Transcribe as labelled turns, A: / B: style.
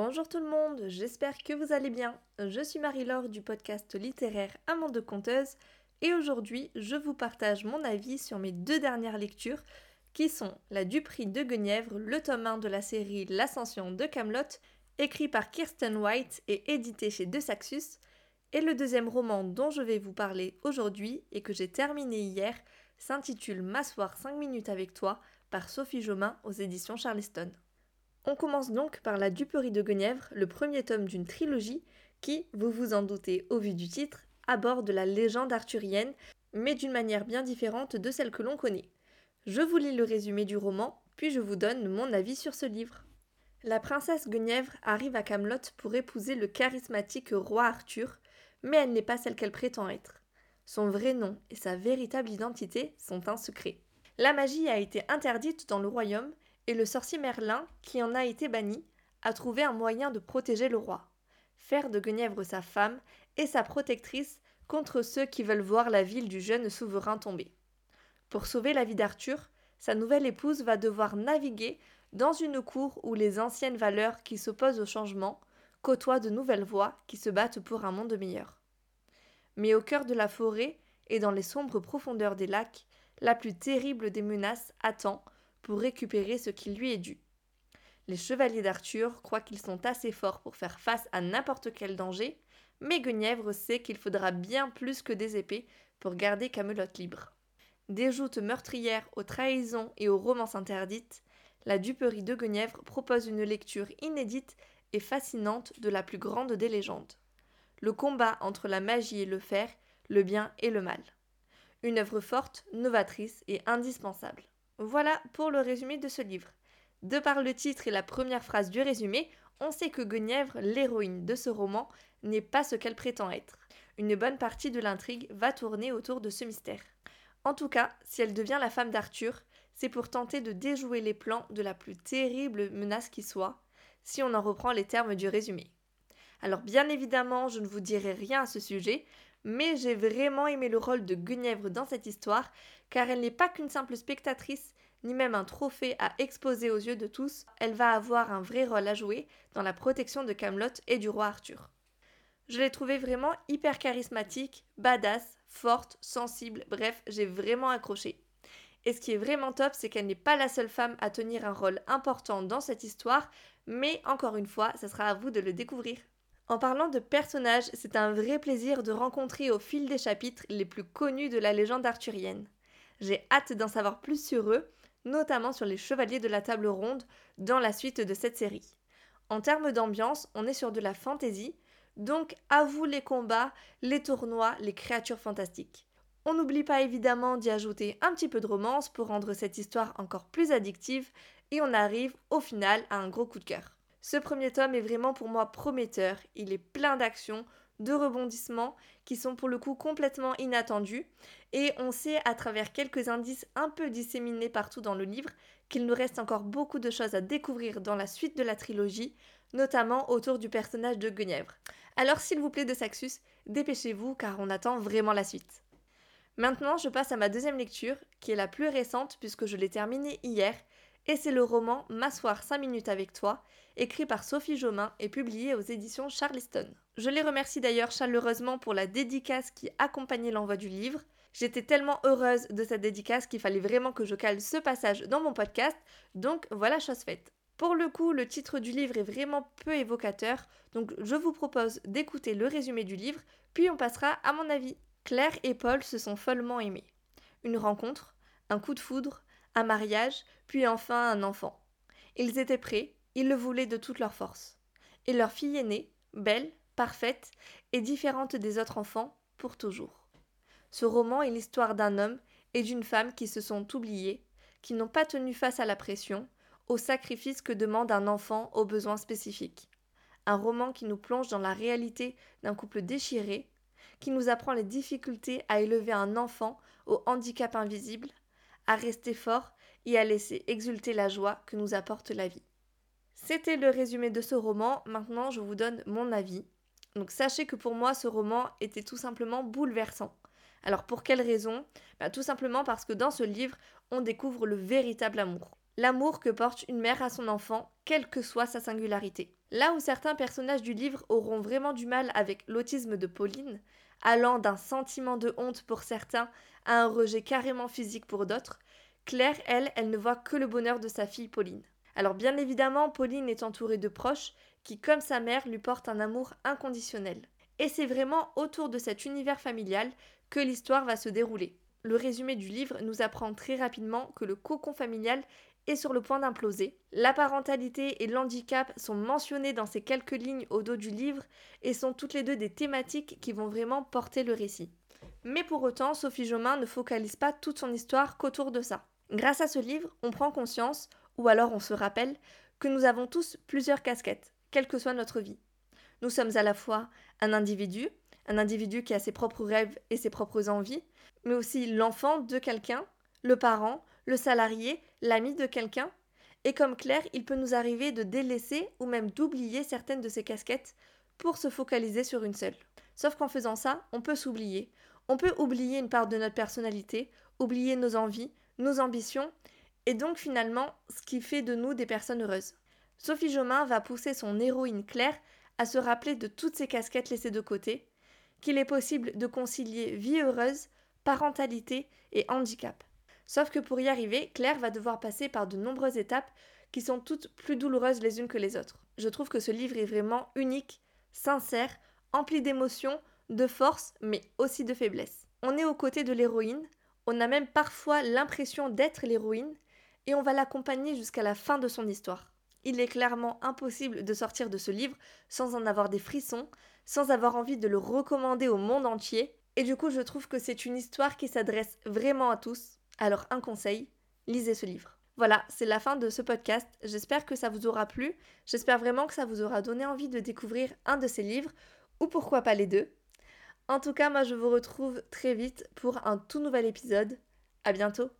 A: Bonjour tout le monde, j'espère que vous allez bien. Je suis Marie-Laure du podcast littéraire Amande de Conteuse et aujourd'hui je vous partage mon avis sur mes deux dernières lectures qui sont La Duperie de Guenièvre, le tome 1 de la série L'Ascension de Camelot, écrit par Kirsten White et édité chez De Saxus, et le deuxième roman dont je vais vous parler aujourd'hui et que j'ai terminé hier s'intitule M'asseoir 5 minutes avec toi par Sophie Jomain aux éditions Charleston. On commence donc par La Duperie de Guenièvre, le premier tome d'une trilogie qui, vous vous en doutez au vu du titre, aborde la légende arthurienne, mais d'une manière bien différente de celle que l'on connaît. Je vous lis le résumé du roman, puis je vous donne mon avis sur ce livre. La princesse Guenièvre arrive à Camelot pour épouser le charismatique roi Arthur, mais elle n'est pas celle qu'elle prétend être. Son vrai nom et sa véritable identité sont un secret. La magie a été interdite dans le royaume et le sorcier Merlin, qui en a été banni, a trouvé un moyen de protéger le roi. Faire de Guenièvre sa femme et sa protectrice contre ceux qui veulent voir la ville du jeune souverain tomber. Pour sauver la vie d'Arthur, sa nouvelle épouse va devoir naviguer dans une cour où les anciennes valeurs qui s'opposent au changement côtoient de nouvelles voix qui se battent pour un monde meilleur. Mais au cœur de la forêt et dans les sombres profondeurs des lacs, la plus terrible des menaces attend pour récupérer ce qui lui est dû. Les chevaliers d'Arthur croient qu'ils sont assez forts pour faire face à n'importe quel danger, mais Guenièvre sait qu'il faudra bien plus que des épées pour garder Camelot libre. Des joutes meurtrières aux trahisons et aux romances interdites, la duperie de Guenièvre propose une lecture inédite et fascinante de la plus grande des légendes. Le combat entre la magie et le fer, le bien et le mal. Une œuvre forte, novatrice et indispensable. Voilà pour le résumé de ce livre. De par le titre et la première phrase du résumé, on sait que Guenièvre, l'héroïne de ce roman, n'est pas ce qu'elle prétend être. Une bonne partie de l'intrigue va tourner autour de ce mystère. En tout cas, si elle devient la femme d'Arthur, c'est pour tenter de déjouer les plans de la plus terrible menace qui soit, si on en reprend les termes du résumé. Alors bien évidemment, je ne vous dirai rien à ce sujet, mais j'ai vraiment aimé le rôle de Guenièvre dans cette histoire, car elle n'est pas qu'une simple spectatrice, ni même un trophée à exposer aux yeux de tous, elle va avoir un vrai rôle à jouer dans la protection de Camelot et du roi Arthur. Je l'ai trouvée vraiment hyper charismatique, badass, forte, sensible, bref, j'ai vraiment accroché. Et ce qui est vraiment top, c'est qu'elle n'est pas la seule femme à tenir un rôle important dans cette histoire, mais encore une fois, ce sera à vous de le découvrir. En parlant de personnages, c'est un vrai plaisir de rencontrer au fil des chapitres les plus connus de la légende arthurienne. J'ai hâte d'en savoir plus sur eux, notamment sur les chevaliers de la table ronde, dans la suite de cette série. En termes d'ambiance, on est sur de la fantaisie, donc à vous les combats, les tournois, les créatures fantastiques. On n'oublie pas évidemment d'y ajouter un petit peu de romance pour rendre cette histoire encore plus addictive, et on arrive au final à un gros coup de cœur. Ce premier tome est vraiment pour moi prometteur, il est plein d'actions, de rebondissements qui sont pour le coup complètement inattendus, et on sait à travers quelques indices un peu disséminés partout dans le livre qu'il nous reste encore beaucoup de choses à découvrir dans la suite de la trilogie, notamment autour du personnage de Guenièvre. Alors s'il vous plaît de Saxus, dépêchez-vous car on attend vraiment la suite. Maintenant, je passe à ma deuxième lecture, qui est la plus récente puisque je l'ai terminée hier, et c'est le roman M'asseoir 5 minutes avec toi, écrit par Sophie Jomain et publié aux éditions Charleston. Je les remercie d'ailleurs chaleureusement pour la dédicace qui accompagnait l'envoi du livre. J'étais tellement heureuse de cette dédicace qu'il fallait vraiment que je cale ce passage dans mon podcast, donc voilà chose faite. Pour le coup, le titre du livre est vraiment peu évocateur, donc je vous propose d'écouter le résumé du livre, puis on passera à mon avis. Claire et Paul se sont follement aimés. Une rencontre, un coup de foudre, un mariage, puis enfin un enfant. Ils étaient prêts, ils le voulaient de toute leur force. Et leur fille aînée, belle, parfaite et différente des autres enfants, pour toujours. Ce roman est l'histoire d'un homme et d'une femme qui se sont oubliés, qui n'ont pas tenu face à la pression, au sacrifice que demande un enfant aux besoins spécifiques. Un roman qui nous plonge dans la réalité d'un couple déchiré, qui nous apprend les difficultés à élever un enfant au handicap invisible, à rester fort et à laisser exulter la joie que nous apporte la vie. C'était le résumé de ce roman, maintenant je vous donne mon avis. Donc sachez que pour moi ce roman était tout simplement bouleversant. Alors pour quelle raison? Bah, Tout simplement parce que dans ce livre, on découvre le véritable amour. l'amour que porte une mère à son enfant, quelle que soit sa singularité. Là où certains personnages du livre auront vraiment du mal avec l'autisme de Pauline, allant d'un sentiment de honte pour certains à un rejet carrément physique pour d'autres, Claire, elle, elle ne voit que le bonheur de sa fille Pauline. Alors bien évidemment, Pauline est entourée de proches qui, comme sa mère, lui portent un amour inconditionnel. Et c'est vraiment autour de cet univers familial que l'histoire va se dérouler. Le résumé du livre nous apprend très rapidement que le cocon familial est sur le point d'imploser. La parentalité et l'handicap sont mentionnés dans ces quelques lignes au dos du livre et sont toutes les deux des thématiques qui vont vraiment porter le récit. Mais pour autant, Sophie Jomain ne focalise pas toute son histoire qu'autour de ça. Grâce à ce livre, on prend conscience, ou alors on se rappelle, que nous avons tous plusieurs casquettes, quelle que soit notre vie. Nous sommes à la fois un individu, un individu qui a ses propres rêves et ses propres envies, mais aussi l'enfant de quelqu'un, le parent, le salarié, l'ami de quelqu'un. Et comme Claire, il peut nous arriver de délaisser ou même d'oublier certaines de ces casquettes pour se focaliser sur une seule. Sauf qu'en faisant ça, on peut s'oublier. On peut oublier une part de notre personnalité, oublier nos envies, nos ambitions, et donc finalement ce qui fait de nous des personnes heureuses. Sophie Jomain va pousser son héroïne Claire à se rappeler de toutes ces casquettes laissées de côté, qu'il est possible de concilier vie heureuse, parentalité et handicap. Sauf que pour y arriver, Claire va devoir passer par de nombreuses étapes qui sont toutes plus douloureuses les unes que les autres. Je trouve que ce livre est vraiment unique, sincère, empli d'émotions, de force, mais aussi de faiblesse. On est aux côtés de l'héroïne, on a même parfois l'impression d'être l'héroïne, et on va l'accompagner jusqu'à la fin de son histoire. Il est clairement impossible de sortir de ce livre sans en avoir des frissons, sans avoir envie de le recommander au monde entier, et du coup je trouve que c'est une histoire qui s'adresse vraiment à tous. Alors un conseil, lisez ce livre. Voilà, c'est la fin de ce podcast. J'espère que ça vous aura plu. J'espère vraiment que ça vous aura donné envie de découvrir un de ces livres, ou pourquoi pas les deux. En tout cas, moi je vous retrouve très vite pour un tout nouvel épisode. À bientôt